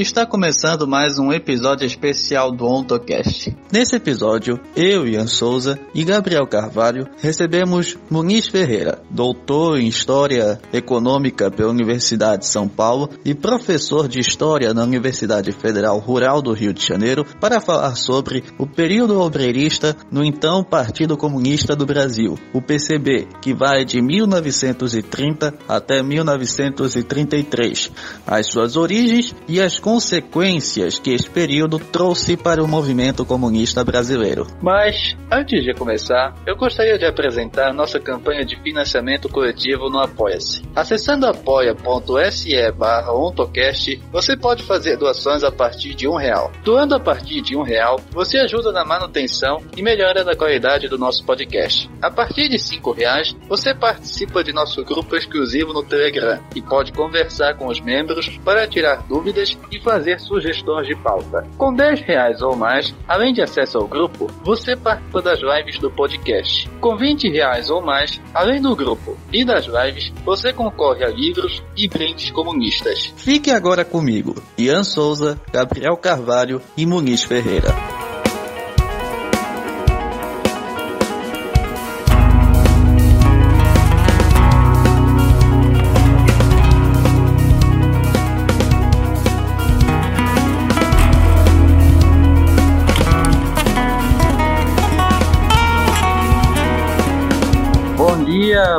Está começando mais um episódio especial do OntoCast. Nesse episódio, eu, Ian Souza e Gabriel Carvalho recebemos Muniz Ferreira, doutor em História Econômica pela Universidade de São Paulo e professor de História na Universidade Federal Rural do Rio de Janeiro, para falar sobre o período obreirista no então Partido Comunista do Brasil, o PCB, que vai de 1930 até 1933, as suas origens e as consequências que esse período trouxe para o movimento comunista brasileiro. Mas, antes de começar, eu gostaria de apresentar nossa campanha de financiamento coletivo no Apoia-se. Acessando apoia.se barra ontocast, você pode fazer doações a partir de um real. Doando a partir de um real, você ajuda na manutenção e melhora da qualidade do nosso podcast. A partir de cinco reais, você participa de nosso grupo exclusivo no Telegram e pode conversar com os membros para tirar dúvidas e fazer sugestões de pauta. Com 10 reais ou mais, além de acesso ao grupo, você participa das lives do podcast. Com 20 reais ou mais, além do grupo e das lives, você concorre a livros e brindes comunistas. Fique agora comigo, Ian Souza, Gabriel Carvalho e Muniz Ferreira.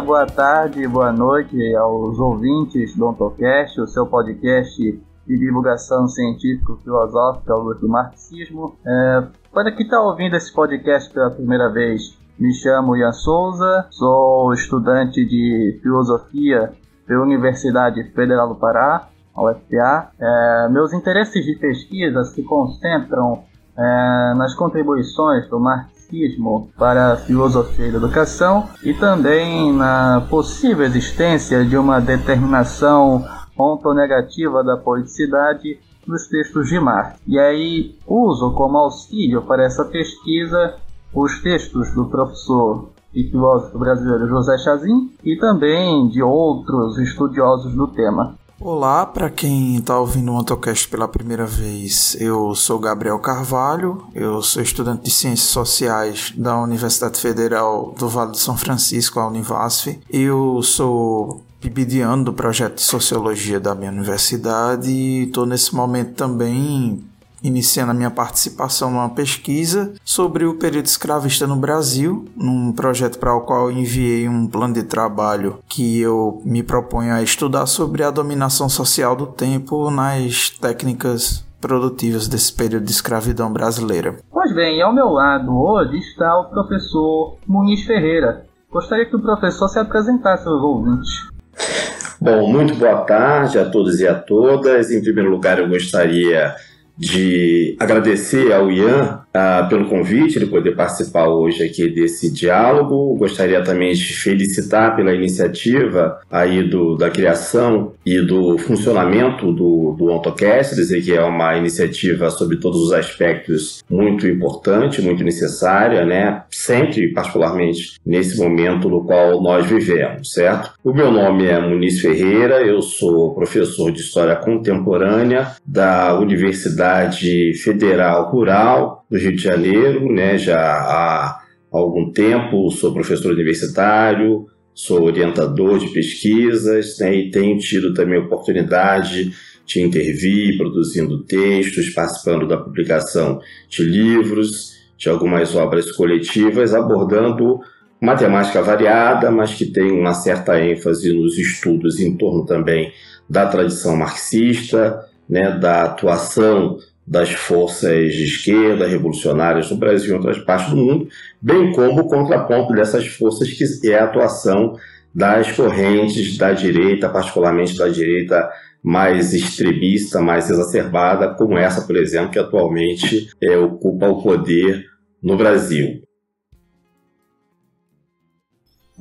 Boa tarde, boa noite aos ouvintes do Ontocast, o seu podcast de divulgação científico-filosófica do marxismo. É, para quem está ouvindo esse podcast pela primeira vez, me chamo Ian Souza, sou estudante de filosofia pela Universidade Federal do Pará, a UFPA. É, meus interesses de pesquisa se concentram é, nas contribuições do marxismo para a filosofia da educação e também na possível existência de uma determinação ontonegativa da politicidade nos textos de Marx. E aí uso como auxílio para essa pesquisa os textos do professor e filósofo brasileiro José Chazin e também de outros estudiosos do tema. Olá, para quem está ouvindo o AutoCast pela primeira vez, eu sou Gabriel Carvalho, eu sou estudante de Ciências Sociais da Universidade Federal do Vale do São Francisco, a Univasf. Eu sou PIBidiano do projeto de Sociologia da minha universidade e estou nesse momento também iniciando a minha participação numa pesquisa sobre o período escravista no Brasil, num projeto para o qual eu enviei um plano de trabalho que eu me proponho a estudar sobre a dominação social do tempo nas técnicas produtivas desse período de escravidão brasileira. Pois bem, ao meu lado hoje está o professor Muniz Ferreira. Gostaria que o professor se apresentasse aos ouvintes. Bom, muito boa tarde a todos e a todas. Em primeiro lugar, eu gostaria de agradecer ao Ian uh, pelo convite, de poder participar hoje aqui desse diálogo. Gostaria também de felicitar pela iniciativa aí do, da criação e do funcionamento do, do AutoCast, dizer que é uma iniciativa sobre todos os aspectos muito importante, muito necessária, né? Sempre, particularmente, nesse momento no qual nós vivemos, certo? O meu nome é Muniz Ferreira, eu sou professor de História Contemporânea da Universidade Federal Rural do Rio de Janeiro, né, já há algum tempo, sou professor universitário, sou orientador de pesquisas né, e tenho tido também a oportunidade de intervir, produzindo textos, participando da publicação de livros, de algumas obras coletivas, abordando uma temática variada, mas que tem uma certa ênfase nos estudos em torno também da tradição marxista, né, da atuação das forças de esquerda revolucionárias no Brasil e em outras partes do mundo, bem como o contraponto dessas forças, que é a atuação das correntes da direita, particularmente da direita mais extremista, mais exacerbada, como essa, por exemplo, que atualmente é, ocupa o poder no Brasil.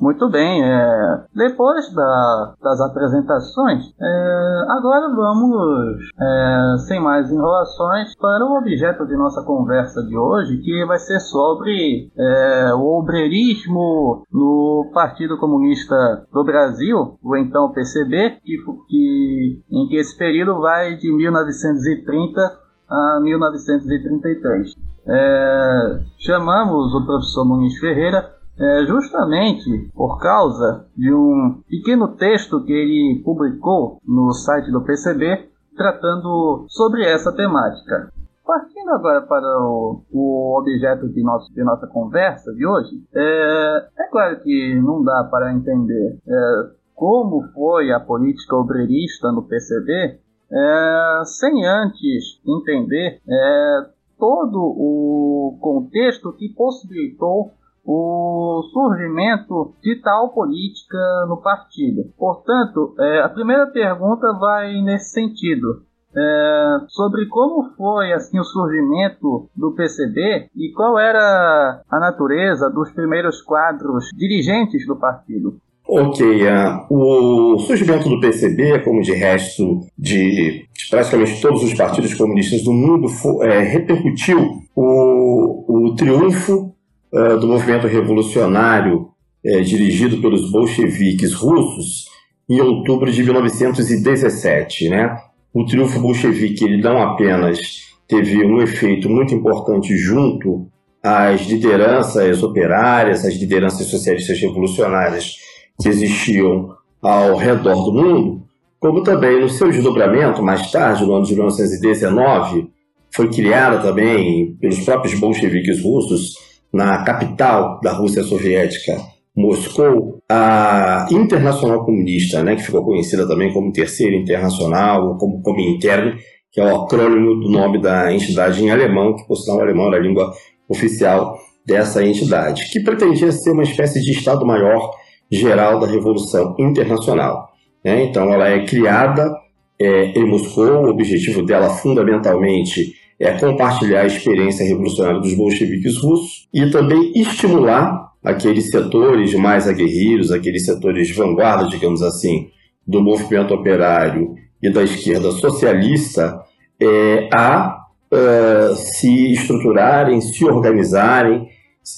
Muito bem, é, depois da, das apresentações, é, agora vamos, é, sem mais enrolações, para o objeto de nossa conversa de hoje, que vai ser sobre é, o obreirismo no Partido Comunista do Brasil, o então PCB, que, que, em que esse período vai de 1930 a 1933. É, chamamos o professor Muniz Ferreira é, justamente por causa de um pequeno texto que ele publicou no site do PCB tratando sobre essa temática. Partindo agora para o, o objeto de, nosso, de nossa conversa de hoje, é, é claro que não dá para entender é, como foi a política obreirista no PCB é, sem antes entender é, todo o contexto que possibilitou o surgimento de tal política no partido. Portanto, é, a primeira pergunta vai nesse sentido. É, sobre como foi assim o surgimento do PCB e qual era a natureza dos primeiros quadros dirigentes do partido. Ok, uh, o surgimento do PCB, como de resto de, praticamente todos os partidos comunistas do mundo, foi, é, repercutiu o, o triunfo uh, do movimento revolucionário uh, dirigido pelos bolcheviques russos em outubro de 1917. Né? O triunfo bolchevique ele não apenas teve um efeito muito importante junto às lideranças operárias, às lideranças socialistas revolucionárias que existiam ao redor do mundo, como também no seu desdobramento, mais tarde, no ano de 1919, foi criada também pelos próprios bolcheviques russos na capital da Rússia Soviética, Moscou, a Internacional Comunista, né, que ficou conhecida também como Terceira Internacional, ou como Comintern, que é o acrônimo do nome da entidade em alemão, que por sinal alemão era a língua oficial dessa entidade, que pretendia ser uma espécie de Estado-Maior geral da Revolução Internacional. Né? Então ela é criada é, em Moscou, o objetivo dela fundamentalmente é compartilhar a experiência revolucionária dos bolcheviques russos e também estimular aqueles setores mais aguerridos, aqueles setores de vanguarda, digamos assim, do movimento operário e da esquerda socialista é, a uh, se estruturarem, se organizarem,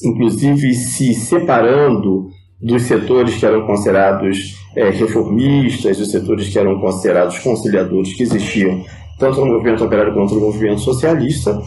inclusive se separando dos setores que eram considerados é, reformistas, dos setores que eram considerados conciliadores que existiam tanto no movimento operário quanto no movimento socialista,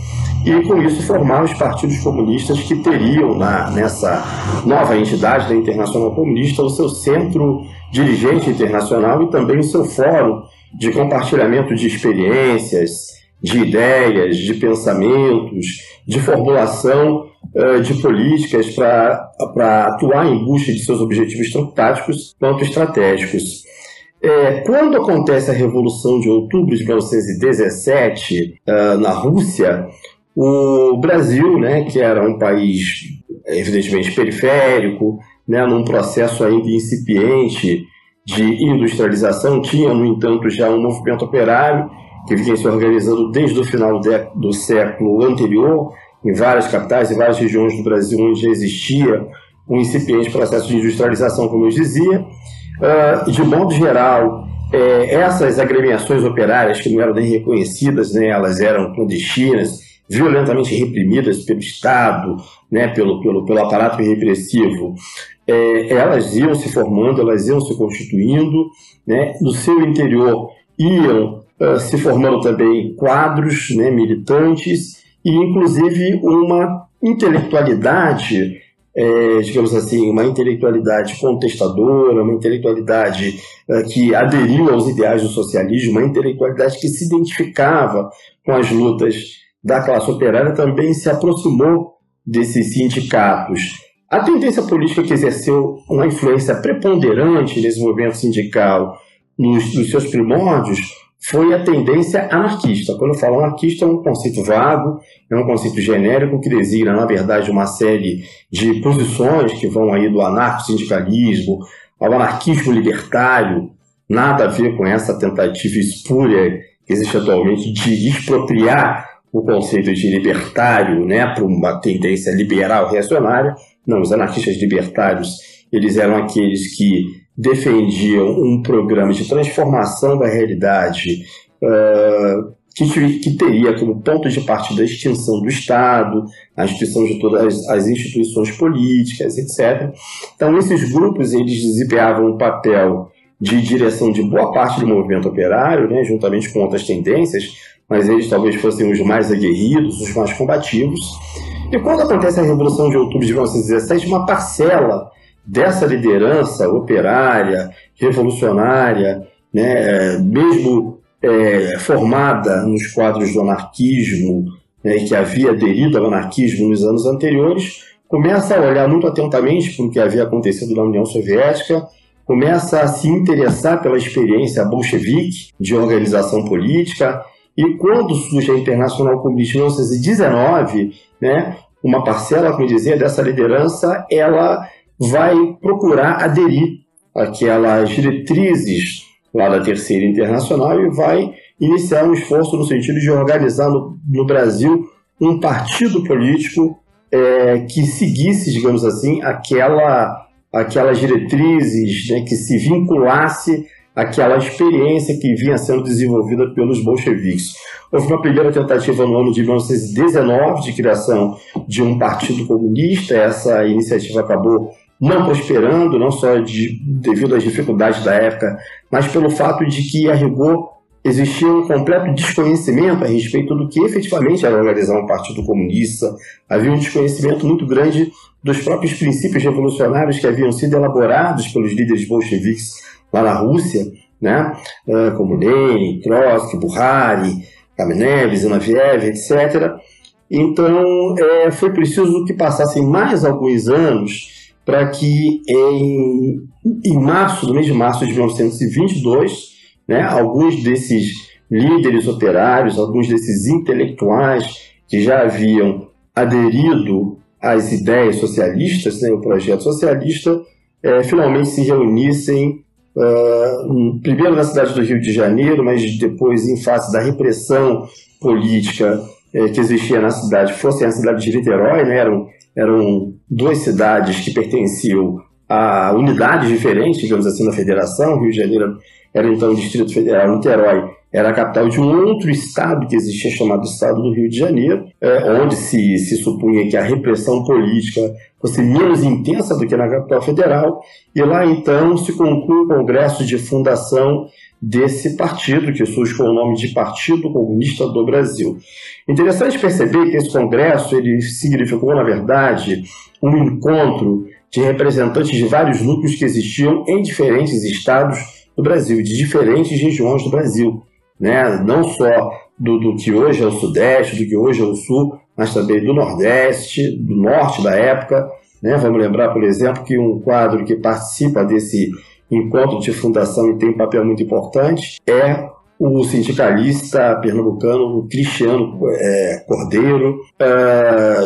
e com isso formar os partidos comunistas que teriam na, nessa nova entidade da Internacional Comunista o seu centro dirigente internacional e também o seu fórum de compartilhamento de experiências, de ideias, de pensamentos, de formulação uh, de políticas para atuar em busca de seus objetivos tanto táticos quanto estratégicos. É, quando acontece a Revolução de Outubro de 1917 uh, na Rússia, o Brasil, né, que era um país evidentemente periférico, né, num processo ainda incipiente de industrialização, tinha, no entanto, já um movimento operário que vinha se organizando desde o final do século anterior, em várias capitais e várias regiões do Brasil onde já existia um incipiente processo de industrialização, como eu dizia, Uh, de modo geral, é, essas agremiações operárias que não eram nem reconhecidas, né, elas eram clandestinas, violentamente reprimidas pelo Estado, né, pelo, pelo, pelo aparato repressivo, é, elas iam se formando, elas iam se constituindo, né, no seu interior iam uh, se formando também quadros né, militantes e, inclusive, uma intelectualidade é, digamos assim, uma intelectualidade contestadora, uma intelectualidade é, que aderiu aos ideais do socialismo, uma intelectualidade que se identificava com as lutas da classe operária, também se aproximou desses sindicatos. A tendência política que exerceu uma influência preponderante nesse movimento sindical nos, nos seus primórdios foi a tendência anarquista. Quando eu falo anarquista, é um conceito vago, é um conceito genérico que designa, na verdade, uma série de posições que vão aí do anarco-sindicalismo ao anarquismo libertário, nada a ver com essa tentativa espúria que existe atualmente de expropriar o conceito de libertário né, para uma tendência liberal reacionária. Não, os anarquistas libertários eles eram aqueles que defendiam um programa de transformação da realidade uh, que, que, teria como ponto de partida a extinção do Estado, a instituição de todas as instituições políticas, etc. Então, esses grupos eles desempenhavam um papel de direção de boa parte do movimento operário, né, juntamente com outras tendências, mas eles talvez fossem os mais aguerridos, os mais combativos. E quando acontece a Revolução de Outubro de 1917, uma parcela dessa liderança operária, revolucionária, né, mesmo é, formada nos quadros do anarquismo, né, que havia aderido ao anarquismo nos anos anteriores, começa a olhar muito atentamente para o que havia acontecido na União Soviética, começa a se interessar pela experiência bolchevique de organização política, e quando surge a Internacional Comunista em 1919, né, uma parcela, como dizia, dessa liderança, ela vai procurar aderir àquelas diretrizes lá da Terceira Internacional e vai iniciar um esforço no sentido de organizar no, no Brasil um partido político é, que seguisse, digamos assim, aquela, aquelas diretrizes, né, que se vinculasse àquela experiência que vinha sendo desenvolvida pelos bolcheviques. Houve uma primeira tentativa no ano de 1919 de criação de um partido comunista, essa iniciativa acabou não prosperando, não só de, devido às dificuldades da época, mas pelo fato de que, a rigor, existia um completo desconhecimento a respeito do que efetivamente era organizar um partido comunista. Havia um desconhecimento muito grande dos próprios princípios revolucionários que haviam sido elaborados pelos líderes bolcheviques lá na Rússia, né? Ah, como Lenin, Trotsky, Buhari, Kamenev, Zinoviev, etc. Então, é, foi preciso que passassem mais alguns anos para que em, em março, no mês de março de 1922, né, alguns desses líderes operários, alguns desses intelectuais que já haviam aderido às ideias socialistas, né, o projeto socialista, é, finalmente se reunissem, uh, primeiro na cidade do Rio de Janeiro, mas depois em face da repressão política é, que existia na cidade, fossem a cidade de Niterói, né, eram eram duas cidades que pertenciam a unidades diferentes, digamos assim, na federação. Rio de Janeiro era então o Distrito Federal, Niterói era a capital de um outro estado que existia chamado Estado do Rio de Janeiro, é, onde se, se supunha que a repressão política fosse menos intensa do que na capital federal, e lá então se conclui o congresso de fundação desse partido, que surge com o nome de Partido Comunista do Brasil. Interessante perceber que esse congresso ele significou, na verdade, um encontro de representantes de vários núcleos que existiam em diferentes estados do Brasil, de diferentes regiões do Brasil. Né? Não só do, do que hoje é o Sudeste, do que hoje é o Sul, mas também do Nordeste, do Norte da época. Né? Vamos lembrar, por exemplo, que um quadro que participa desse encontro de fundação e tem um papel muito importante, é o sindicalista pernambucano Cristiano é, Cordeiro, é,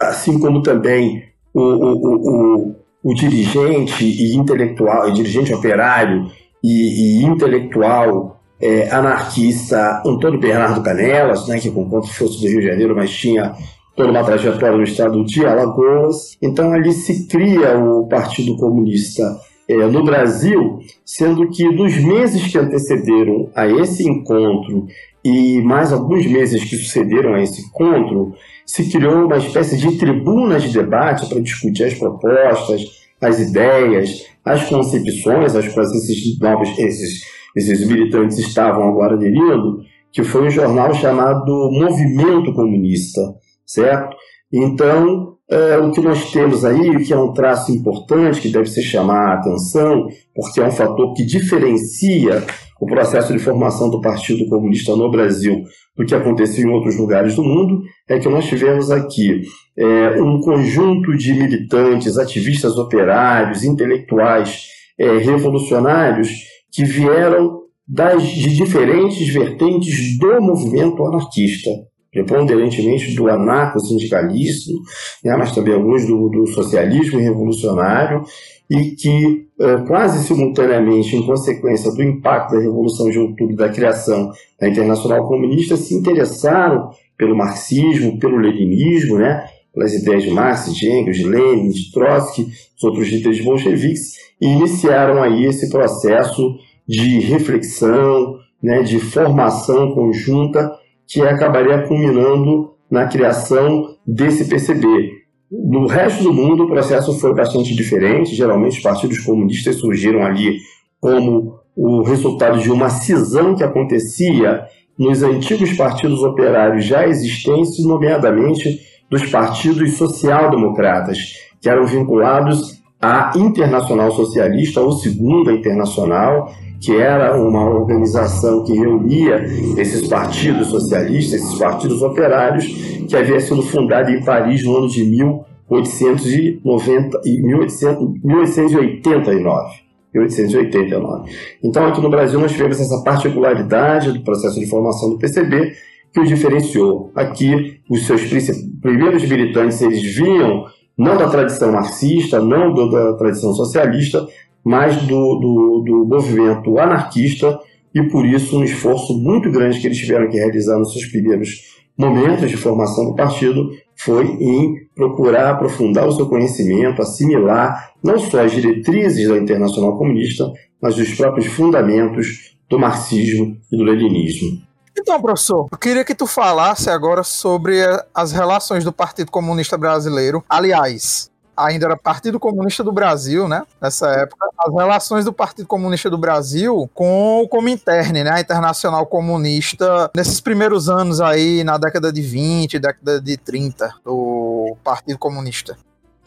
assim como também o, o, o, o, dirigente e intelectual, dirigente operário e, e intelectual é, anarquista Antônio Bernardo Canelas, né, que com conta fosse do Rio de Janeiro, mas tinha toda uma trajetória no estado de Alagoas. Então ali se cria o Partido Comunista é, no Brasil, sendo que nos meses que antecederam a esse encontro e mais alguns meses que sucederam a esse encontro, se criou uma espécie de tribuna de debate para discutir as propostas, as ideias, as concepções às quais esses novos, esses, esses militantes estavam agora aderindo, que foi um jornal chamado Movimento Comunista, certo? Então, é, o que nós temos aí, que é um traço importante que deve se chamar a atenção, porque é um fator que diferencia o processo de formação do Partido Comunista no Brasil do que aconteceu em outros lugares do mundo, é que nós tivemos aqui é, um conjunto de militantes, ativistas operários, intelectuais, é, revolucionários, que vieram das, de diferentes vertentes do movimento anarquista preponderantemente do anarco-sindicalismo, né, mas também alguns do, do socialismo revolucionário, e que eh, quase simultaneamente, em consequência do impacto da Revolução de Outubro da criação da Internacional Comunista, se interessaram pelo marxismo, pelo leninismo, né, pelas ideias de Marx, de Engels, de Lenin, de Trotsky, os outros líderes bolcheviques, e iniciaram aí esse processo de reflexão, né, de formação conjunta, que acabaria culminando na criação desse PCB. No resto do mundo, o processo foi bastante diferente. Geralmente, os partidos comunistas surgiram ali como o resultado de uma cisão que acontecia nos antigos partidos operários já existentes, nomeadamente dos partidos social-democratas, que eram vinculados à Internacional Socialista, ou Segunda Internacional, que era uma organização que reunia esses partidos socialistas, esses partidos operários, que havia sido fundada em Paris no ano de 1890 e 1889. 1889. Então, aqui no Brasil, nós tivemos essa particularidade do processo de formação do PCB que o diferenciou. Aqui, os seus primeiros militantes eles vinham não da tradição marxista, não da tradição socialista, mas do, do, do movimento anarquista e por isso um esforço muito grande que eles tiveram que realizar nos seus primeiros momentos de formação do partido foi em procurar aprofundar o seu conhecimento, assimilar não só as diretrizes da Internacional Comunista, mas os próprios fundamentos do marxismo e do leninismo. Então, professor, eu queria que tu falasse agora sobre as relações do Partido Comunista Brasileiro. Aliás, ainda era Partido Comunista do Brasil, né? Nessa época, as relações do Partido Comunista do Brasil com o Comintern, né? A Internacional Comunista, nesses primeiros anos aí, na década de 20, década de 30, do Partido Comunista.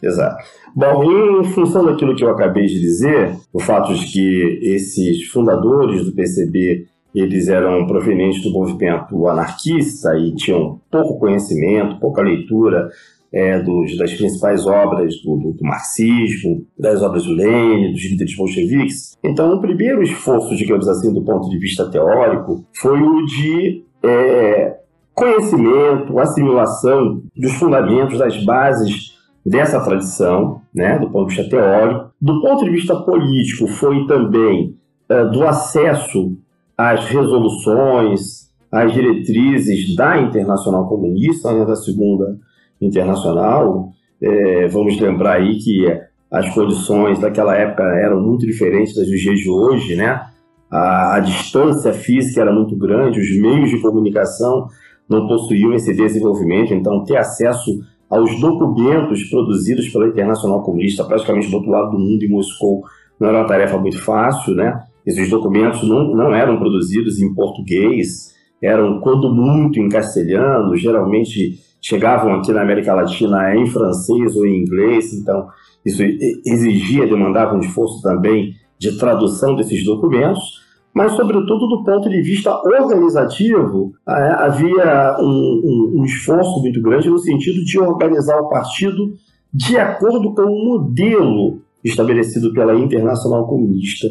Exato. Bom, em função daquilo que eu acabei de dizer, o fato de que esses fundadores do PCB eles eram provenientes do movimento anarquista e tinham pouco conhecimento, pouca leitura é, dos, das principais obras do, do, do, marxismo, das obras do Lenin, dos líderes bolcheviques. Então, o primeiro esforço, digamos assim, do ponto de vista teórico, foi o de é, conhecimento, assimilação dos fundamentos, das bases dessa tradição, né, do ponto de vista teórico. Do ponto de vista político, foi também é, do acesso às resoluções, às diretrizes da Internacional Comunista, né, da Segunda internacional. É, vamos lembrar aí que as condições daquela época eram muito diferentes das dos dias de hoje, né? A, a, distância física era muito grande, os meios de comunicação não possuíam esse desenvolvimento, então ter acesso aos documentos produzidos pela Internacional Comunista, praticamente do outro lado do mundo, em Moscou, não era uma tarefa muito fácil, né? Esses documentos não, não eram produzidos em português, eram, quando muito, em castelhano, geralmente chegavam aqui na América Latina em francês ou em inglês, então isso exigia, demandava um esforço também de tradução desses documentos, mas, sobretudo, do ponto de vista organizativo, havia um, um, um esforço muito grande no sentido de organizar o partido de acordo com o modelo estabelecido pela Internacional Comunista.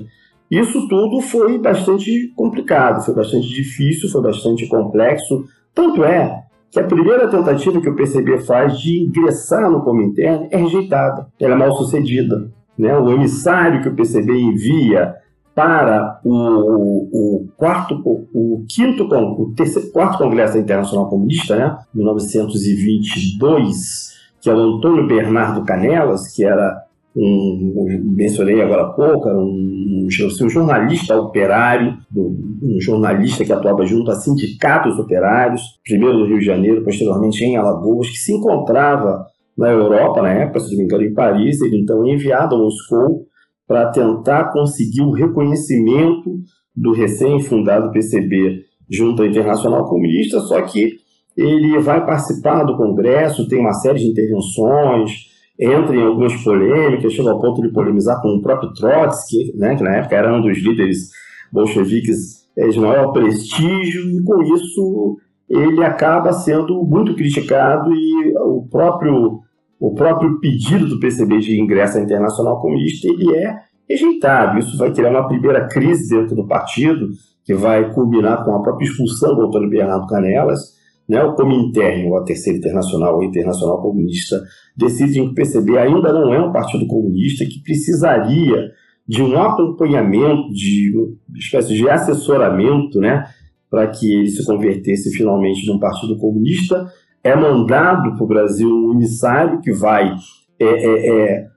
Isso tudo foi bastante complicado, foi bastante difícil, foi bastante complexo. Tanto é que a primeira tentativa que o PCB faz de ingressar no Comintern é rejeitada, ela é mal sucedida. Né? O emissário que o PCB envia para o, o, quarto, o, quinto, o terceiro, quarto Congresso Internacional Comunista, né? 1922, que é o Antônio Bernardo Canelas, que era um, mencionei agora há pouco, era um, um, jornalista operário, um jornalista que atuava junto a sindicatos operários, primeiro no Rio de Janeiro, posteriormente em Alagoas, que se encontrava na Europa, na época, se não me engano, em Paris, ele então é enviado a Moscou para tentar conseguir o reconhecimento do recém-fundado PCB junto à Internacional Comunista, só que ele vai participar do Congresso, tem uma série de intervenções, entra em algumas polêmicas, chega ao ponto de polemizar com o próprio Trotsky, né, que na época era um dos líderes bolcheviques é, de maior prestígio, e com isso ele acaba sendo muito criticado e o próprio, o próprio pedido do PCB de ingresso à Internacional Comunista ele é rejeitado. Isso vai criar uma primeira crise dentro do partido, que vai culminar com a própria expulsão do Antônio Bernardo Canelas, né, o Comintern, ou a Terceira Internacional, ou Internacional Comunista, decidem que o ainda não é um partido comunista, que precisaria de um acompanhamento, de uma espécie de assessoramento, né, para que ele se convertesse finalmente num partido comunista, é mandado para o Brasil um emissário que vai é, é, é,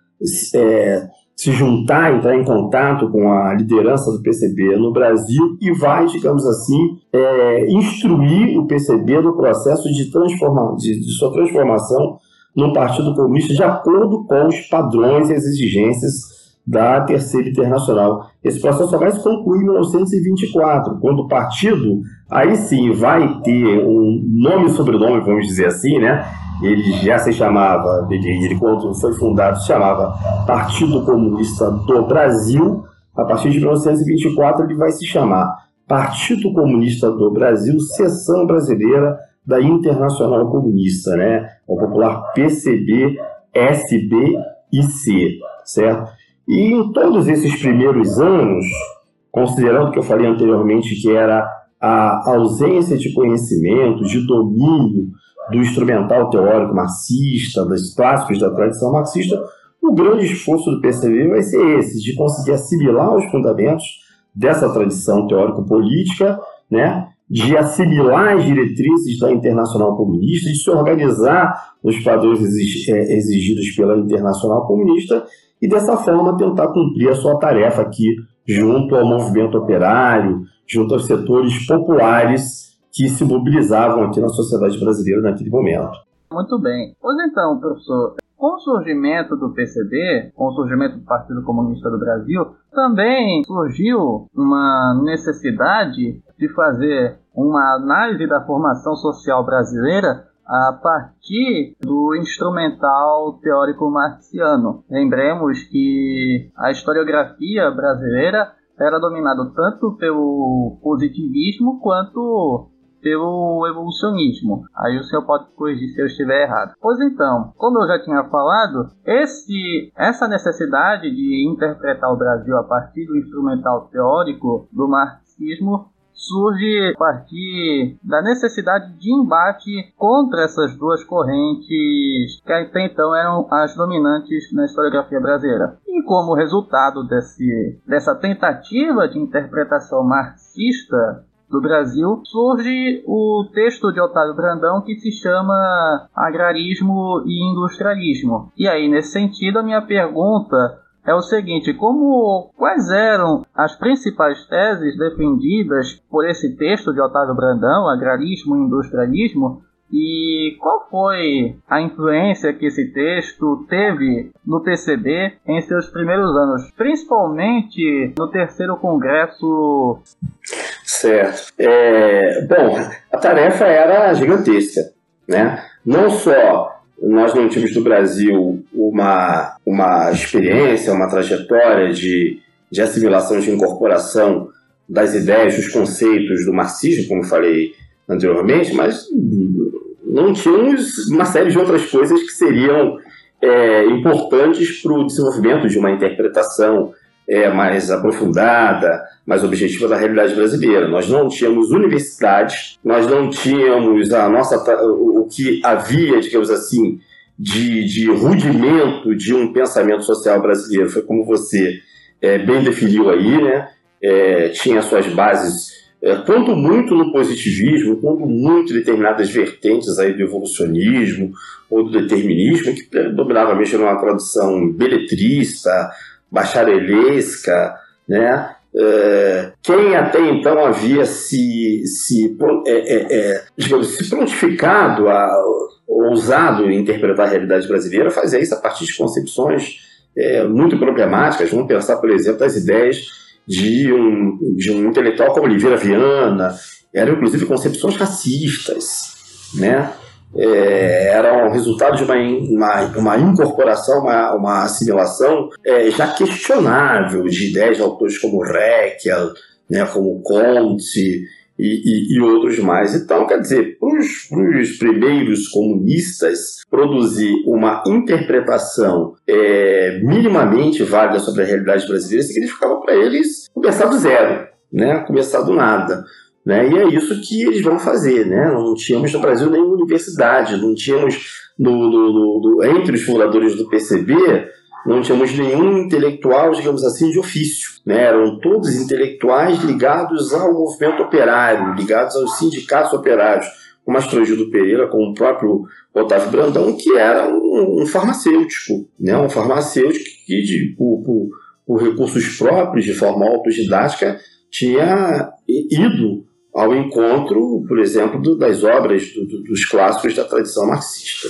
é, se juntar, entrar em contato com a liderança do PCB no Brasil e vai, digamos assim, é, instruir o PCB no processo de, transforma, de, de sua transformação no Partido Comunista de acordo com os padrões e as exigências da Terceira Internacional. Esse processo só vai se concluir em 1924, quando o partido, aí sim, vai ter um nome e sobrenome, vamos dizer assim, né? Ele já se chamava, ele, ele quando foi fundado, se chamava Partido Comunista do Brasil. A partir de 1924, ele vai se chamar Partido Comunista do Brasil, Seção Brasileira da Internacional Comunista, né? O popular PCB, SB e C, certo? E em todos esses primeiros anos, considerando que eu falei anteriormente que era a ausência de conhecimento, de domínio do instrumental teórico marxista, dos clássicos da tradição marxista, o grande esforço do PCB vai ser esse, de conseguir assimilar os fundamentos dessa tradição teórico-política, né, de assimilar as diretrizes da Internacional Comunista, de se organizar nos padrões é, exigidos pela Internacional Comunista e dessa forma tentar cumprir a sua tarefa aqui junto ao movimento operário, junto aos setores populares que se mobilizavam aqui na sociedade brasileira naquele momento. Muito bem. Pois então, professor, com o surgimento do PCB, com o surgimento do Partido Comunista do Brasil, também surgiu uma necessidade de fazer uma análise da formação social brasileira a partir do instrumental teórico marxiano. Lembremos que a historiografia brasileira era dominada tanto pelo positivismo quanto pelo evolucionismo. Aí o senhor pode corrigir se eu estiver errado. Pois então, como eu já tinha falado, esse, essa necessidade de interpretar o Brasil a partir do instrumental teórico do marxismo surge a partir da necessidade de embate contra essas duas correntes que até então eram as dominantes na historiografia brasileira. E como resultado desse, dessa tentativa de interpretação marxista do Brasil, surge o texto de Otávio Brandão que se chama Agrarismo e Industrialismo. E aí, nesse sentido, a minha pergunta é o seguinte: como quais eram as principais teses defendidas por esse texto de Otávio Brandão, agrarismo e industrialismo, e qual foi a influência que esse texto teve no PCB em seus primeiros anos, principalmente no terceiro congresso? Certo. É, bom, a tarefa era gigantesca, né? Não só nós não tínhamos no Brasil uma, uma experiência, uma trajetória de, de assimilação, de incorporação das ideias, dos conceitos do marxismo, como falei anteriormente, mas não tínhamos uma série de outras coisas que seriam é, importantes para o desenvolvimento de uma interpretação é, mais aprofundada, mais objetiva da realidade brasileira. Nós não tínhamos universidades, nós não tínhamos a nossa o que havia, digamos assim, de, de rudimento de um pensamento social brasileiro. Foi como você é, bem definiu aí, né? É, tinha suas bases é, muito no positivismo, quanto muito determinadas vertentes aí do evolucionismo ou do determinismo, que dominava mesmo numa tradução beletrista, bacharelesca, né? É, quem até então havia se, se, é, é, é, digamos, se prontificado a ousado interpretar a realidade brasileira fazia isso a partir de concepções é, muito problemáticas. Vamos pensar, por exemplo, das ideias de um, de um intelectual como Oliveira Viana, eram inclusive concepções racistas, né? é, eram resultado de uma, uma, uma incorporação, uma, uma assimilação é, já questionável de ideias de autores como Reckel, né, como Comte e, e, e, outros mais. Então, quer dizer, para os primeiros comunistas produzir uma interpretação é, minimamente válida sobre a realidade brasileira significava para eles começar do zero, né, começar do nada. Né? E é isso que eles vão fazer. Né? Não tínhamos no Brasil nenhuma universidade, não tínhamos, no, no, no, entre os fundadores do PCB, não tínhamos nenhum intelectual, digamos assim, de ofício. Né? Eram todos intelectuais ligados ao movimento operário, ligados aos sindicatos operários, como Astrogildo Pereira, como o próprio Otávio Brandão, que era um, um farmacêutico, né? um farmacêutico que, de, por, por, por recursos próprios, de forma autodidática, tinha ido ao encontro, por exemplo, do, das obras do, do, dos clássicos da tradição marxista,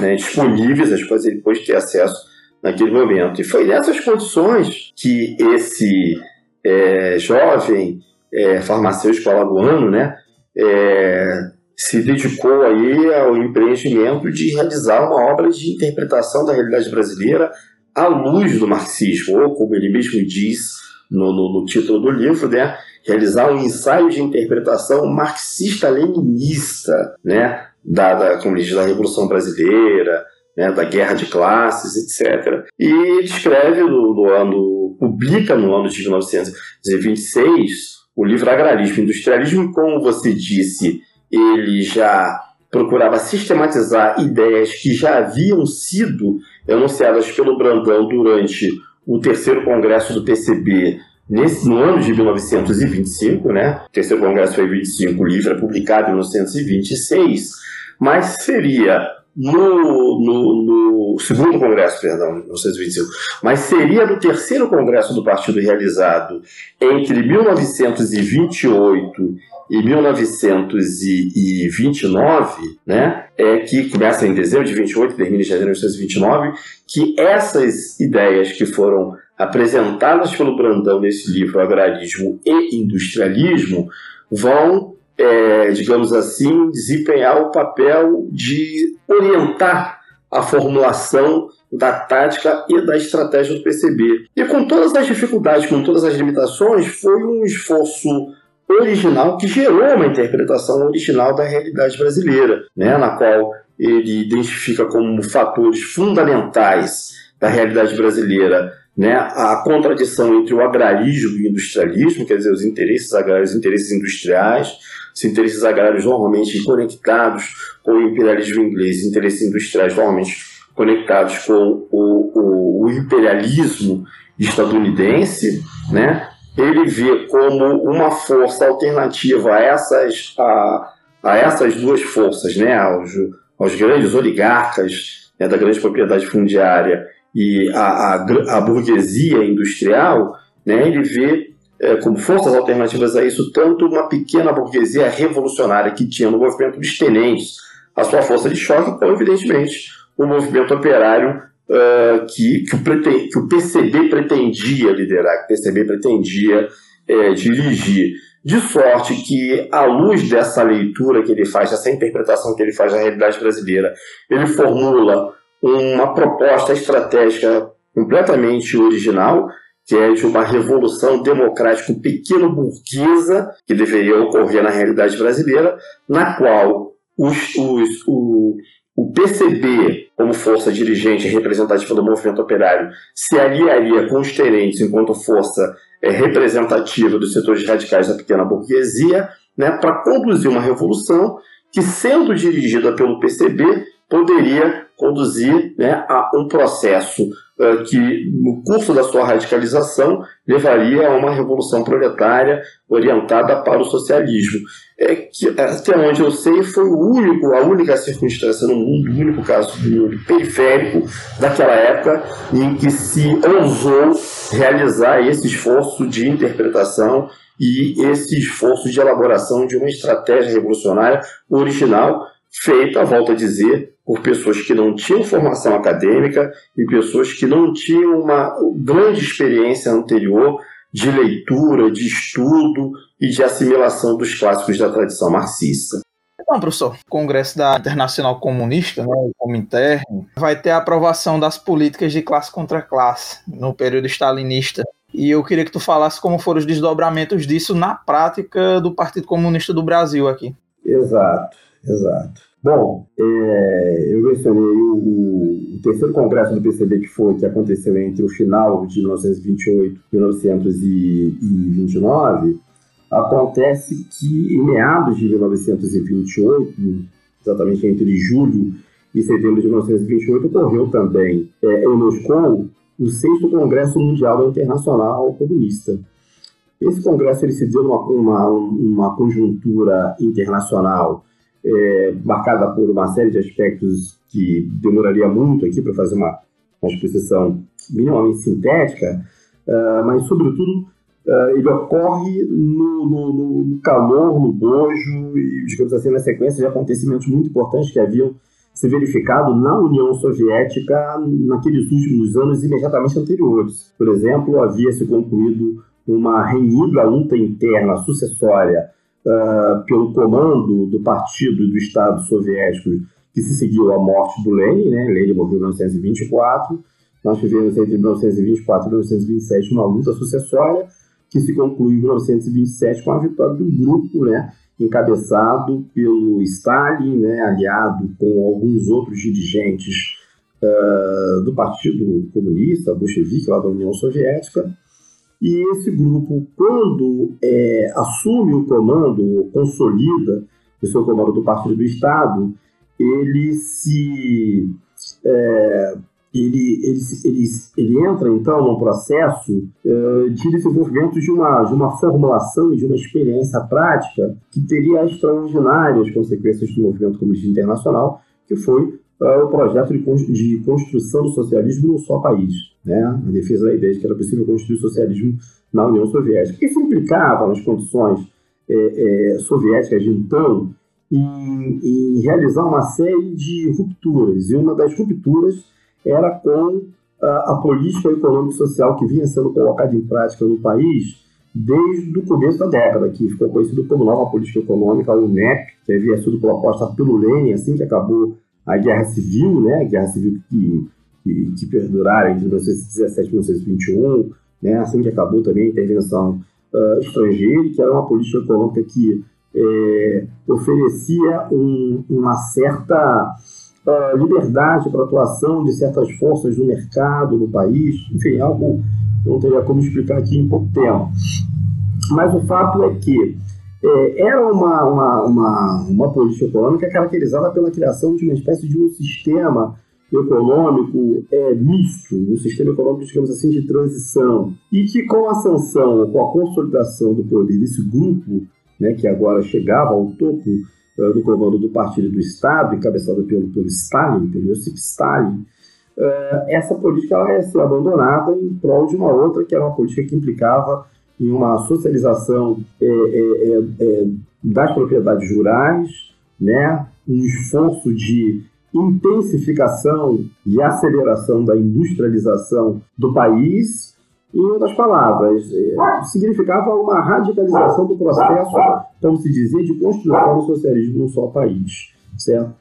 né, disponíveis, às quais ele pôde ter acesso naquele momento. E foi nessas condições que esse é, jovem é, farmacêutico alagoano né, é, se dedicou aí ao empreendimento de realizar uma obra de interpretação da realidade brasileira à luz do marxismo, ou como ele mesmo diz no, no, no título do livro, né, realizar um ensaio de interpretação marxista-leninista, né, da, da, da Revolução Brasileira, né, da guerra de classes, etc. E descreve no, no, ano, publica no ano de 1926 o livro Agrarismo e Industrialismo, como você disse, ele já procurava sistematizar ideias que já haviam sido enunciadas pelo Brandão durante o terceiro congresso do PCB Nesse, no ano de 1925, né, o terceiro congresso foi 25, o livro é publicado em 1926, mas seria no, no, no, segundo congresso, perdão, 1925, mas seria no terceiro congresso do partido realizado entre 1928 e 1929, né, é que começa em dezembro de 28 e termina em janeiro de 1929, que essas ideias que foram apresentadas pelo Brandão nesse livro, Agrarismo e Industrialismo, vão, é, digamos assim, desempenhar o papel de orientar a formulação da tática e da estratégia do PCB. E com todas as dificuldades, com todas as limitações, foi um esforço original que gerou uma interpretação original da realidade brasileira, né, na qual ele identifica como fatores fundamentais da realidade brasileira né, a contradição entre o agrarismo e o industrialismo, quer dizer, os interesses agrários e os interesses industriais, os interesses agrários normalmente conectados com o imperialismo inglês, os interesses industriais normalmente conectados com o, o, o imperialismo estadunidense, né, ele vê como uma força alternativa a essas, a, a essas duas forças, né, aos, aos grandes oligarcas né, da grande propriedade fundiária e a, a, a burguesia industrial, né, ele vê como forças alternativas a isso tanto uma pequena burguesia revolucionária que tinha no movimento dos tenentes a sua força de choque, como evidentemente o movimento operário uh, que, que, o preten, que, o PCB pretendia liderar, que o PCB pretendia é, dirigir. De sorte que, à luz dessa leitura que ele faz, dessa interpretação que ele faz da realidade brasileira, ele formula uma proposta estratégica completamente original, que é de uma revolução democrática pequeno-burguesa que deveria ocorrer na realidade brasileira, na qual os, os, o, o PCB, como força dirigente representativa do movimento operário, se aliaria com os tenentes enquanto força é, representativa dos setores radicais da pequena burguesia, né, para conduzir uma revolução que, sendo dirigida pelo PCB, poderia conduzir né, a um processo que, no curso da sua radicalização, levaria a uma revolução proletária orientada para o socialismo. É que, até onde eu sei, foi o único, a única circunstância no mundo, o único caso periférico daquela época em que se ousou realizar esse esforço de interpretação e esse esforço de elaboração de uma estratégia revolucionária original feita, volto a dizer, por pessoas que não tinham formação acadêmica e pessoas que não tinham uma grande experiência anterior de leitura, de estudo e de assimilação dos clássicos da tradição marxista. Então, professor, o Congresso da Internacional Comunista, né, o Comintern, vai ter a aprovação das políticas de classe contra classe no período stalinista. E eu queria que tu falasse como foram os desdobramentos disso na prática do Partido Comunista do Brasil aqui. Exato. Exato. Bom, é, eu mencionei o, o, terceiro congresso do PCB que foi, que aconteceu entre o final de 1928 e 1929. Acontece que em meados de 1928, exatamente entre julho e setembro de 1928, ocorreu também é, em Moscou o sexto Congresso Mundial Internacional Comunista. Esse congresso ele se deu numa uma, uma conjuntura internacional é, marcada por uma série de aspectos que demoraria muito aqui para fazer uma, uma exposição minimamente sintética, uh, mas, sobretudo, uh, ele ocorre no, no, no, calor, no bojo e, digamos assim, na sequência de acontecimentos muito importantes que haviam se verificado na União Soviética naqueles últimos anos imediatamente anteriores. Por exemplo, havia se concluído uma renhida luta interna sucessória uh, pelo comando do partido do Estado soviético que se seguiu à morte do Lenin, né? Lenin morreu em 1924. Nós tivemos entre 1924 e 1927 uma luta sucessória que se concluiu em 1927 com a vitória do grupo, né? encabeçado pelo Stalin, né, aliado com alguns outros dirigentes uh, do Partido Comunista, bolchevique, lá da União Soviética. E esse grupo, quando é, assume o comando, consolida o seu comando do Partido do Estado, ele se é, ele, ele, ele, ele entra então num processo uh, de desenvolvimento de uma, de uma formulação e de uma experiência prática que teria extraordinárias consequências do movimento comunista internacional, que foi o projeto de, de construção do socialismo num só país, né? a defesa da ideia de que era possível construir o socialismo na União Soviética. Isso implicava, nas condições é, é, soviéticas de então, em, em realizar uma série de rupturas, e uma das rupturas era com a, a política econômica e social que vinha sendo colocada em prática no país desde o começo da década, que ficou conhecido como Nova Política Econômica, a UNEP, que havia sido proposta pelo Lenin assim que acabou a Guerra Civil, né, a Guerra Civil que, que, que perdurara entre 1917 e 1921, né, assim que acabou também a intervenção uh, estrangeira, que era uma política econômica que é, oferecia um, uma certa uh, liberdade para atuação de certas forças do mercado, no país, enfim, algo que não teria como explicar aqui em pouco tempo. Mas o fato é que era uma, uma, uma, uma política econômica caracterizada pela criação de uma espécie de um sistema econômico é, misto, um sistema econômico, digamos assim, de transição, e que com a sanção, com a consolidação do poder desse grupo, né, que agora chegava ao topo uh, do comando do Partido do Estado, encabeçado pelo, pelo Stalin, pelo Josip Stalin, uh, essa política ela ia ser abandonada em prol de uma outra, que era uma política que implicava em uma socialização é, é, é, das propriedades rurais, né, um esforço de intensificação e aceleração da industrialização do país em outras palavras, é, significava uma radicalização do processo, como se dizer, de construção do socialismo num só país, certo?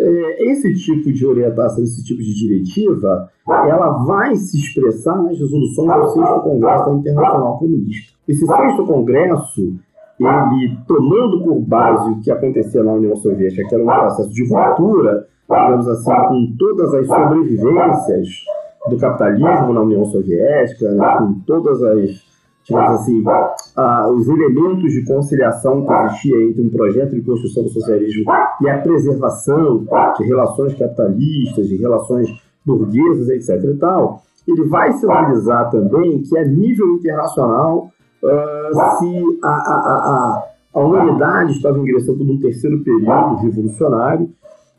É, esse tipo de orientação, esse tipo de diretiva, ela vai se expressar nas resoluções do sexto Congresso Internacional Comunista. Esse sexto Congresso, ele tomando por base o que acontecia na União Soviética, que era um processo de ruptura, digamos assim, com todas as sobrevivências do capitalismo na União Soviética, né, com todas as, digamos assim, ah, os elementos de conciliação que existia entre um projeto de construção do socialismo e a preservação de relações capitalistas, de relações burguesas, etc. e tal, ele vai sinalizar também que a nível internacional uh, se a, a, a, a humanidade estava ingressando num terceiro período revolucionário,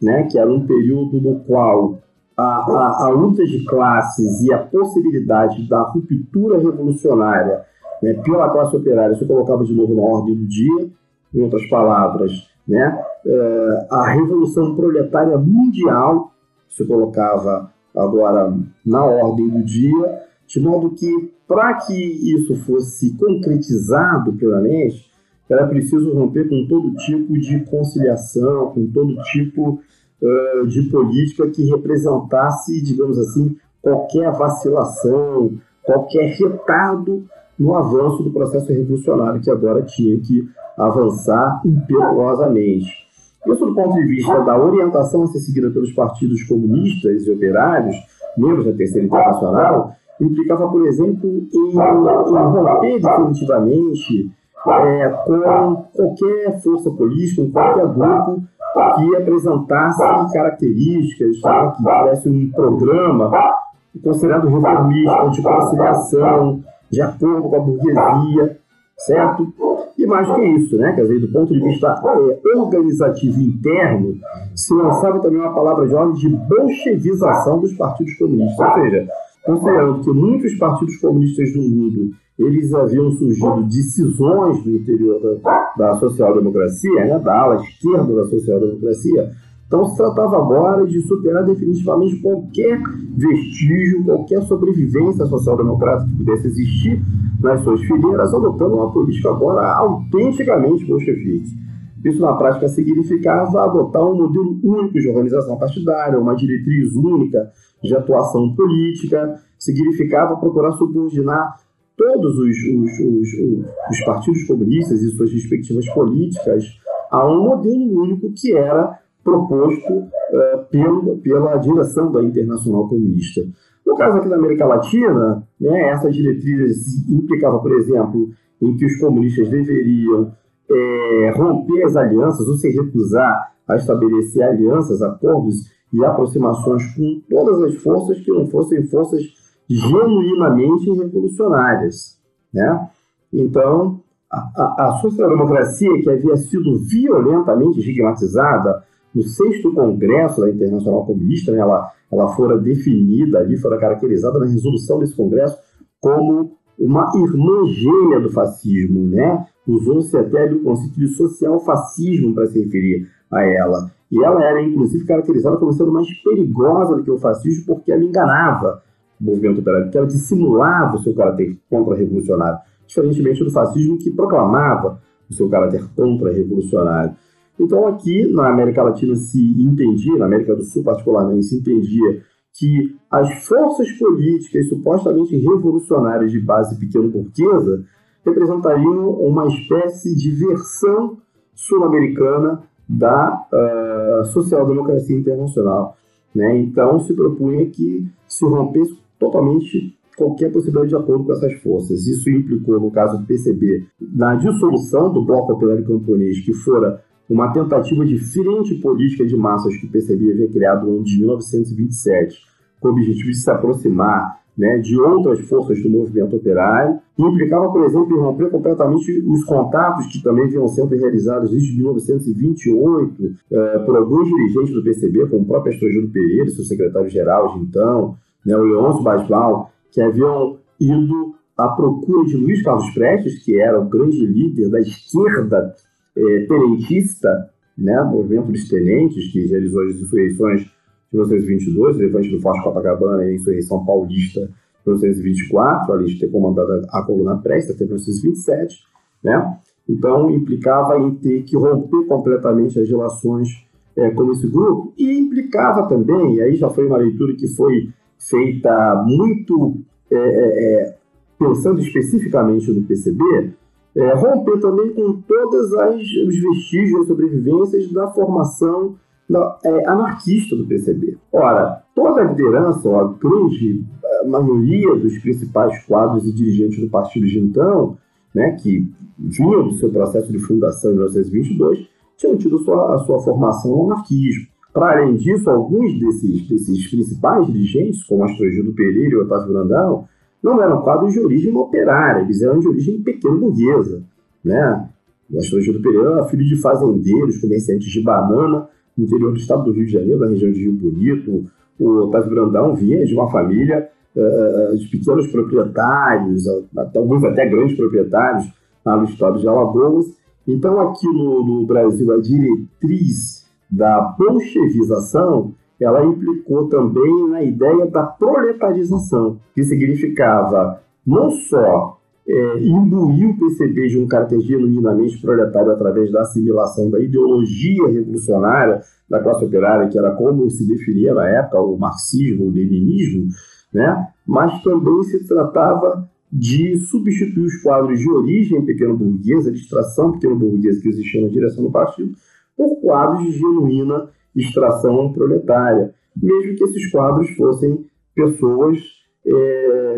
né, que era um período no qual a, a, a, luta de classes e a possibilidade da ruptura revolucionária né, pela classe operária se colocava de novo na ordem do dia, em outras palavras, né, uh, a revolução proletária mundial se colocava agora na ordem do dia, de modo que, para que isso fosse concretizado plenamente, era preciso romper com todo tipo de conciliação, com todo tipo uh, de política que representasse, digamos assim, qualquer vacilação, qualquer retardo no avanço do processo revolucionário que agora tinha que avançar impetuosamente. Isso do ponto de vista da orientação a ser seguida pelos partidos comunistas e operários, membros da Terceira Internacional, implicava, por exemplo, em, romper definitivamente é, com qualquer força política, com qualquer grupo que apresentasse características, né, que tivesse um programa considerado reformista, de conciliação, de acordo com a burguesia, certo? E mais que isso, né? Quer dizer, do ponto de vista é, organizativo interno, se lançava também uma palavra de ordem de bolchevização dos partidos comunistas. Ou seja, considerando que muitos partidos comunistas do mundo eles haviam surgido de cisões do interior da, da social-democracia, né, da ala esquerda da social-democracia, então se tratava agora de superar definitivamente qualquer vestígio, qualquer sobrevivência social-democrata que pudesse existir nas suas fileiras, adotando uma política agora autenticamente bolchevique. Isso, na prática, significava adotar um modelo único de organização partidária, uma diretriz única de atuação política, significava procurar subordinar todos os, os, os, os partidos comunistas e suas respectivas políticas a um modelo único que era proposto uh, pelo, pela direção da Internacional Comunista. No caso aqui da América Latina, né, essa diretriz implicava, por exemplo, em que os comunistas deveriam é, romper as alianças ou se recusar a estabelecer alianças, acordos e aproximações com todas as forças que não fossem forças genuinamente revolucionárias. Né? Então, a, a, a social-democracia, que havia sido violentamente estigmatizada no sexto congresso da Internacional Comunista, né, ela, ela fora definida ali, fora caracterizada na resolução desse congresso como uma irmã gêmea do fascismo, né? Usou-se até ali o conceito de social-fascismo para se referir a ela. E ela era, inclusive, caracterizada como sendo mais perigosa do que o fascismo porque ela enganava o movimento operário, porque ela dissimulava o seu caráter contra-revolucionário, diferentemente do fascismo que proclamava o seu caráter contra-revolucionário. Então, aqui na América Latina se entendia, na América do Sul particularmente, se entendia que as forças políticas supostamente revolucionárias de base pequeno-burguesa representariam uma espécie de versão sul-americana da uh, social-democracia internacional. Né? Então, se propunha que se rompesse totalmente qualquer possibilidade de acordo com essas forças. Isso implicou, no caso do PCB, na dissolução do Bloco Operário Camponês, que fora uma tentativa de frente política de massas que o PCB havia criado no ano de 1927, com o objetivo de se aproximar né, de outras forças do movimento operário, e implicava, por exemplo, em romper completamente os contatos que também vinham sendo realizados desde 1928 eh, por alguns dirigentes do PCB, como o próprio Estrogildo Pereira, seu secretário-geral de então, né, o Leôncio Basval, que haviam ido à procura de Luiz Carlos Prestes, que era o grande líder da esquerda eh, tenentista, né, movimento dos tenentes, que realizou as insurreições de 1922, o levante do Forte Copacabana e a insurreição paulista de 1924, além de ter comandado a coluna Presta até 1927, né? Então, implicava em ter que romper completamente as relações é, com esse grupo e implicava também, e aí já foi uma leitura que foi feita muito é, é, é pensando especificamente no PCB, é, romper também com todos os vestígios e sobrevivências da formação da, é, anarquista do PCB. Ora, toda a liderança, a grande maioria dos principais quadros e dirigentes do partido de então, né, que vinham do seu processo de fundação em 1922, tinham tido sua, a sua formação no anarquismo. Para além disso, alguns desses, desses principais dirigentes, como Astrogildo Pereira e Otávio Brandão, não eram quadros de origem operária, eles eram de origem pequeno-burguesa. Né? O Astrogildo Pereira era filho de fazendeiros, comerciantes de banana, no interior do estado do Rio de Janeiro, na região de Rio Bonito. O Otávio Brandão vinha de uma família uh, de pequenos proprietários, alguns até grandes proprietários, lá no estado de Alagoas. Então, aqui no, no Brasil, a diretriz da bolchevização ela implicou também na ideia da proletarização, que significava não só é, imbuir o PCB de um caráter genuinamente proletário através da assimilação da ideologia revolucionária da classe operária, que era como se definia na época o marxismo, o leninismo, né? mas também se tratava de substituir os quadros de origem pequeno-burguesa, de extração pequeno-burguesa que existiam na direção do partido, por quadros de genuína extração proletária, mesmo que esses quadros fossem pessoas é,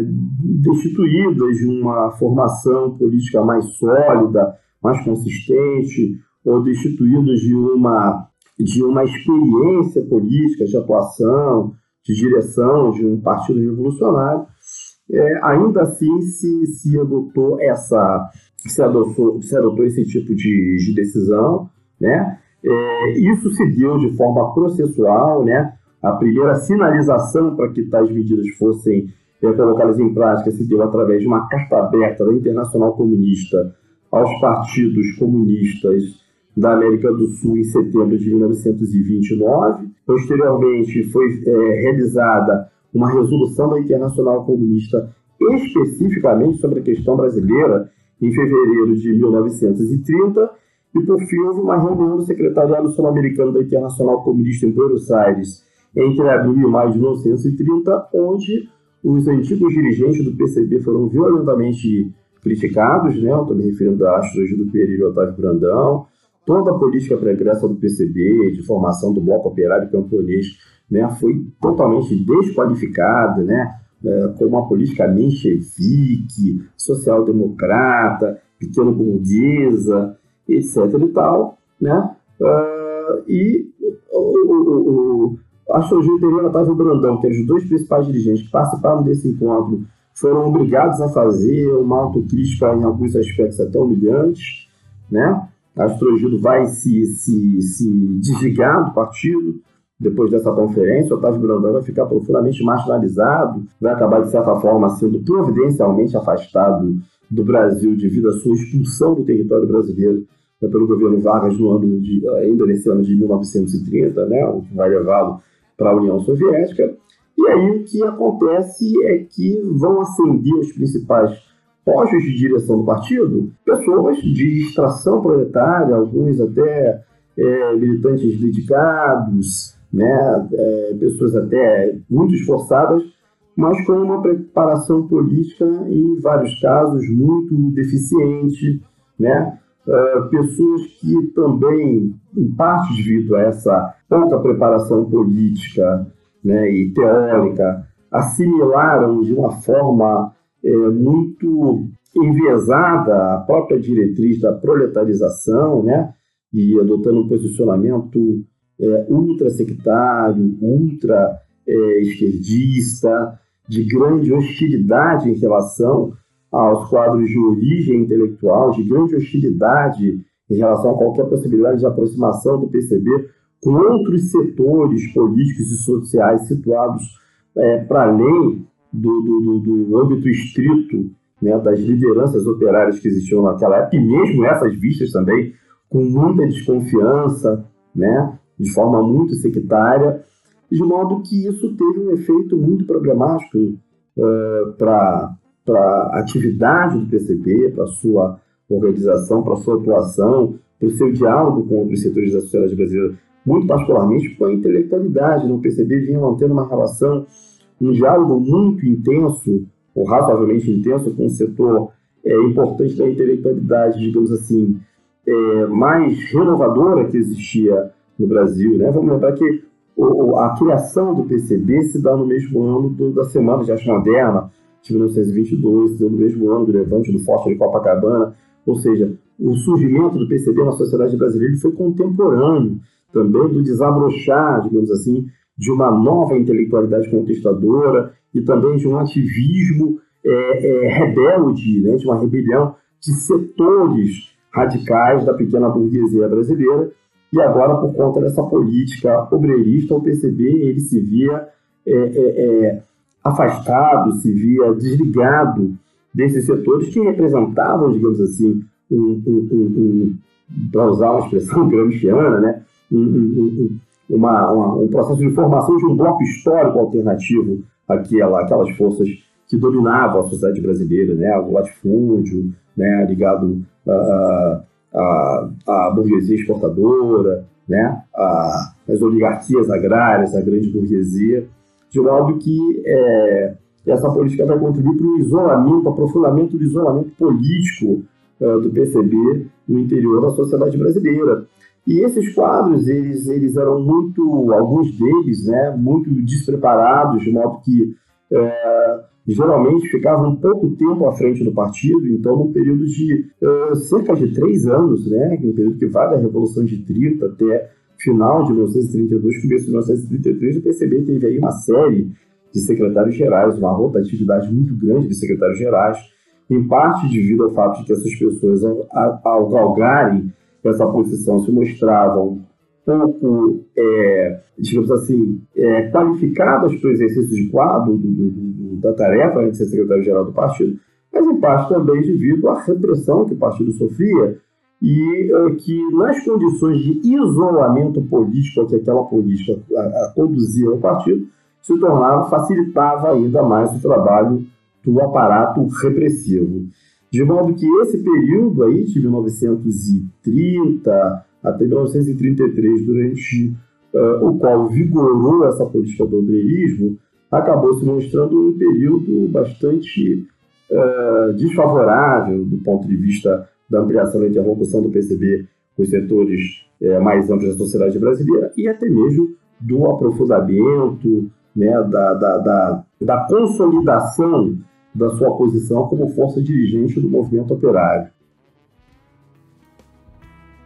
destituídas de uma formação política mais sólida, mais consistente, ou destituídos de uma, de uma experiência política, de atuação, de direção de um partido revolucionário, é, ainda assim se, se adotou essa, se adotou, se adotou esse tipo de, de decisão, né? É, isso se deu de forma processual, né? A primeira sinalização para que tais medidas fossem é, colocadas em prática se deu através de uma carta aberta da Internacional Comunista aos partidos comunistas da América do Sul em setembro de 1929. Posteriormente, foi é, realizada uma resolução da Internacional Comunista especificamente sobre a questão brasileira em fevereiro de 1930. E, por fim, houve uma reunião do Secretariado Sul-Americano da Internacional Comunista em Buenos Aires entre abril e maio de 1930, onde os antigos dirigentes do PCB foram violentamente criticados, né? Estou me referindo a Astro do Pereira e Otávio Brandão, toda a política pregressa do PCB, de formação do Bloco Operário Camponês, né, foi totalmente desqualificada, né, é, como uma política menchevique, social-democrata, pequeno-burguesa, etc. e tal, né, uh, e o, o, o, Otávio Brandão, que eram os dois principais dirigentes que participaram desse encontro, foram obrigados a fazer uma autocrítica em alguns aspectos até humilhantes, né? Astrogildo vai se, se, se desligar do partido depois dessa conferência. Otávio Brandão vai ficar profundamente marginalizado, vai acabar, de certa forma, sendo providencialmente afastado do Brasil devido à sua expulsão do território brasileiro né, pelo governo Vargas no ano de, ainda nesse ano de 1930, né, o que vai levá-lo para a União Soviética. E aí o que acontece é que vão ascender os principais postos de direção do partido pessoas de extração proletária, alguns até é, militantes dedicados, né, é, pessoas até muito esforçadas, mas com uma preparação política, em vários casos, muito deficiente, né? Uh, pessoas que também, em parte devido a essa pouca preparação política né, e teórica, assimilaram de uma forma é, muito enviesada a própria diretriz da proletarização, né? e adotando um posicionamento é, ultra-sectário, ultra-esquerdista, de grande hostilidade em relação aos quadros de origem intelectual, de grande hostilidade em relação a qualquer possibilidade de aproximação do PCB com outros setores políticos e sociais situados é, para além do, do, do, âmbito estrito né, das lideranças operárias que existiam naquela época, e mesmo essas vistas também com muita desconfiança, né, de forma muito sectária, de modo que isso teve um efeito muito problemático uh, para a atividade do PCB, para a sua organização, para sua atuação, para o seu diálogo com outros setores da sociedade brasileira, muito particularmente com a intelectualidade. Né? PCB vinha mantendo uma relação um diálogo muito intenso, ou razoavelmente intenso, com o setor é, importante da intelectualidade, digamos assim, é, mais renovadora que existia no Brasil. Né? Vamos lembrar que o, a criação do PCB se dá no mesmo ano do, da Semana de Arte Moderna, de 1922, se deu no mesmo ano do Levante do Forte de Copacabana, ou seja, o surgimento do PCB na sociedade brasileira foi contemporâneo também do desabrochar, digamos assim, de uma nova intelectualidade contestadora e também de um ativismo é, é, rebelde, né, de uma rebelião de setores radicais da pequena burguesia brasileira. E agora, por conta dessa política obreirista, o PCB ele se via é, é, é, afastado, se via desligado desses setores que representavam, digamos assim, um, um, um, para usar uma expressão gramsciana, né, um, uma, uma, um processo de formação de um bloco histórico alternativo àquela, aquelas forças que dominavam a sociedade brasileira, né? o latifúndio, né? ligado à burguesia exportadora, né? A, as oligarquias agrárias, a grande burguesia, de modo que é, essa política vai contribuir para o isolamento, aprofundamento do isolamento político uh, do PCB no interior da sociedade brasileira. E esses quadros, eles, eles eram muito, alguns deles, né, muito despreparados, de modo que é, geralmente ficavam um pouco tempo à frente do partido, então no período de é, cerca de três anos, né, um período que vai da Revolução de 30 até final de 1932, começo de 1933, o PCB teve aí uma série de secretários gerais, uma rotatividade muito grande de secretários gerais, em parte devido ao fato de que essas pessoas, ao, galgarem essa posição, se mostravam pouco, é, digamos assim, é, qualificadas para o exercício de quadro do, do, da tarefa de ser secretário-geral do partido, mas em parte também devido à repressão que o partido sofria e é, que nas condições de isolamento político que aquela política conduzia ao partido, se tornava, facilitava ainda mais o trabalho do aparato repressivo. De modo que esse período aí, de 1930 até 1933, durante uh, o qual vigorou essa política do obreirismo, acabou se mostrando um período bastante uh, desfavorável do ponto de vista da ampliação da interlocução do PCB com os setores uh, mais amplos da sociedade brasileira e até mesmo do aprofundamento, né, da, da, da, da consolidação da sua posição como força dirigente do movimento operário.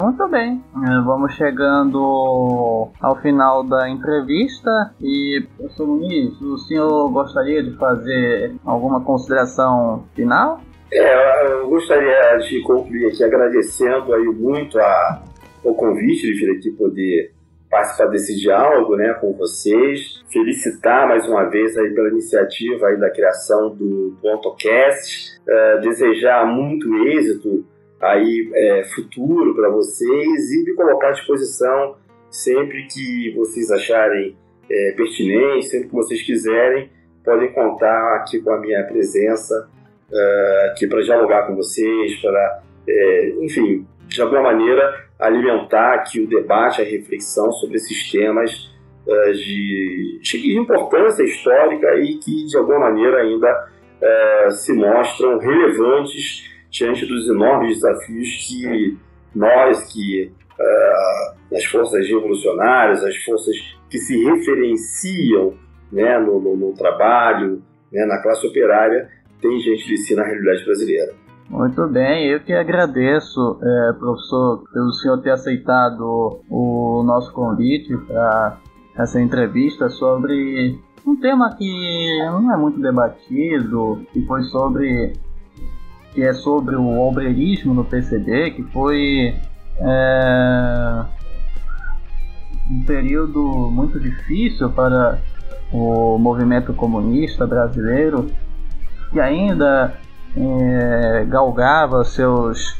Muito bem, é, vamos chegando ao final da entrevista e, professor Muniz, o senhor gostaria de fazer alguma consideração final? É, eu gostaria de concluir aqui agradecendo aí muito a, o convite de vir aqui poder participar desse diálogo né, com vocês. Felicitar mais uma vez aí pela iniciativa aí da criação do, do. Uh, desejar muito êxito aí é, futuro para vocês e me colocar à disposição sempre que vocês acharem é, pertinente, sempre que vocês quiserem, podem contar aqui com a minha presença uh, aqui para dialogar com vocês, para, é, enfim, de alguma maneira alimentar aqui o debate, a reflexão sobre esses temas uh, de, de, importância histórica e que de alguma maneira ainda uh, se mostram relevantes diante dos enormes desafios que nós, que uh, as forças revolucionárias, as forças que se referenciam né, no, no, no trabalho, né, na classe operária, tem gente de si na realidade brasileira. Muito bem, eu que agradeço, é, professor, pelo senhor ter aceitado o nosso convite para essa entrevista sobre um tema que não é muito debatido, que foi sobre que é sobre o obreirismo no PCB, que foi é, um período muito difícil para o movimento comunista brasileiro, que ainda é, galgava seus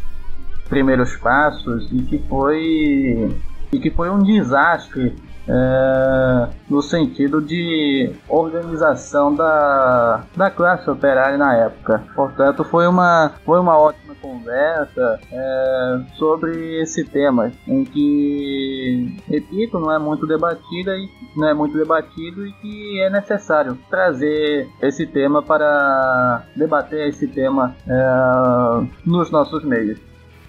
primeiros passos e que foi e que foi um desastre é, no sentido de organização da, da classe operária na época. Portanto, foi uma, foi uma ótima conversa é, sobre esse tema, em que, repito, não é muito debatida e não é muito debatido e que é necessário trazer esse tema para debater esse tema é, nos nossos meios.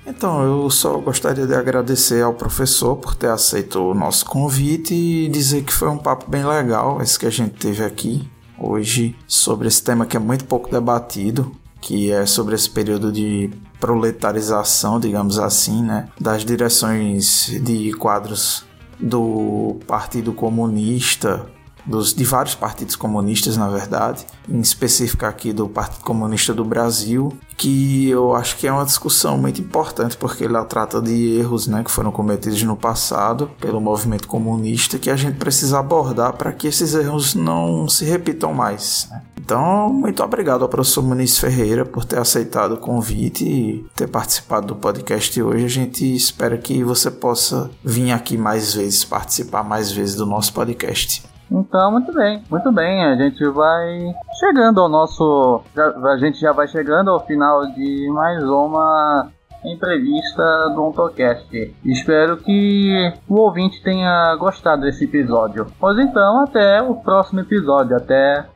Então, eu só gostaria de agradecer ao professor por ter aceito o nosso convite e dizer que foi um papo bem legal esse que a gente teve aqui hoje sobre esse tema que é muito pouco debatido, que é sobre esse período de proletarização, digamos assim, né, das direções de quadros do Partido Comunista dos, de vários partidos comunistas, na verdade, em específico aqui do Partido Comunista do Brasil, que eu acho que é uma discussão muito importante porque ela trata de erros né, que foram cometidos no passado pelo movimento comunista que a gente precisa abordar para que esses erros não se repitam mais. Né? Então, muito obrigado ao professor Muniz Ferreira por ter aceitado o convite e ter participado do podcast hoje. A gente espera que você possa vir aqui mais vezes, participar mais vezes do nosso podcast. Então, muito bem, muito bem. A gente vai chegando ao nosso. a gente já vai chegando ao final de mais uma entrevista do OntoCast. Espero que o ouvinte tenha gostado desse episódio. Pois então, até o próximo episódio. Até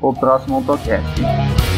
o próximo OntoCast.